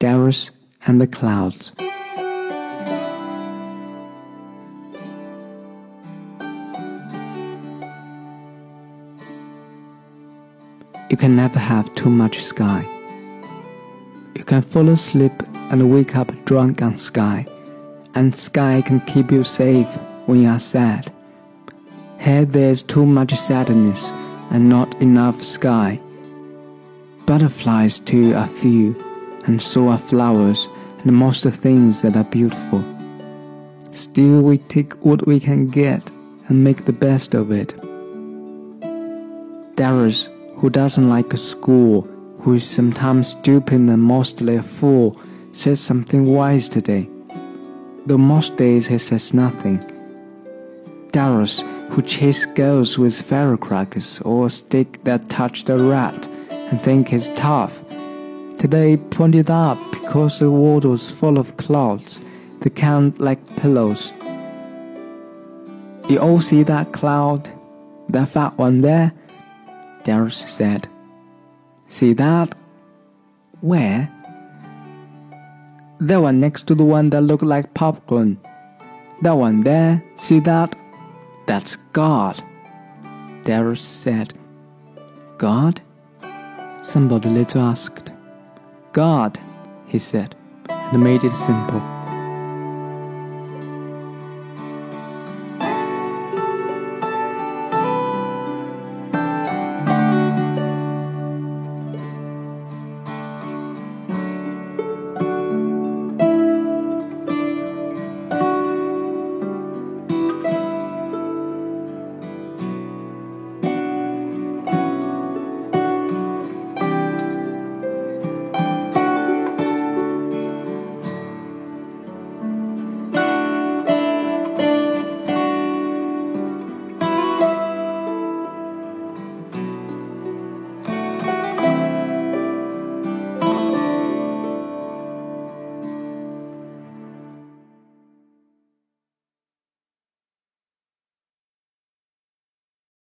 Darius and the Clouds. You can never have too much sky. You can fall asleep and wake up drunk on sky, and sky can keep you safe when you are sad. Here there's too much sadness and not enough sky. Butterflies too are few, and so are flowers and most of things that are beautiful. Still, we take what we can get and make the best of it. Darius who doesn't like a school, who is sometimes stupid and mostly a fool, says something wise today. Though most days he says nothing. Darius, who chase girls with firecrackers or a stick that touched a rat and think he's tough, today pointed up because the world was full of clouds that count like pillows. You all see that cloud, that fat one there? Darius said. See that? Where? That one next to the one that looked like popcorn. That one there, see that? That's God. Darius said. God? Somebody later asked. God, he said, and made it simple.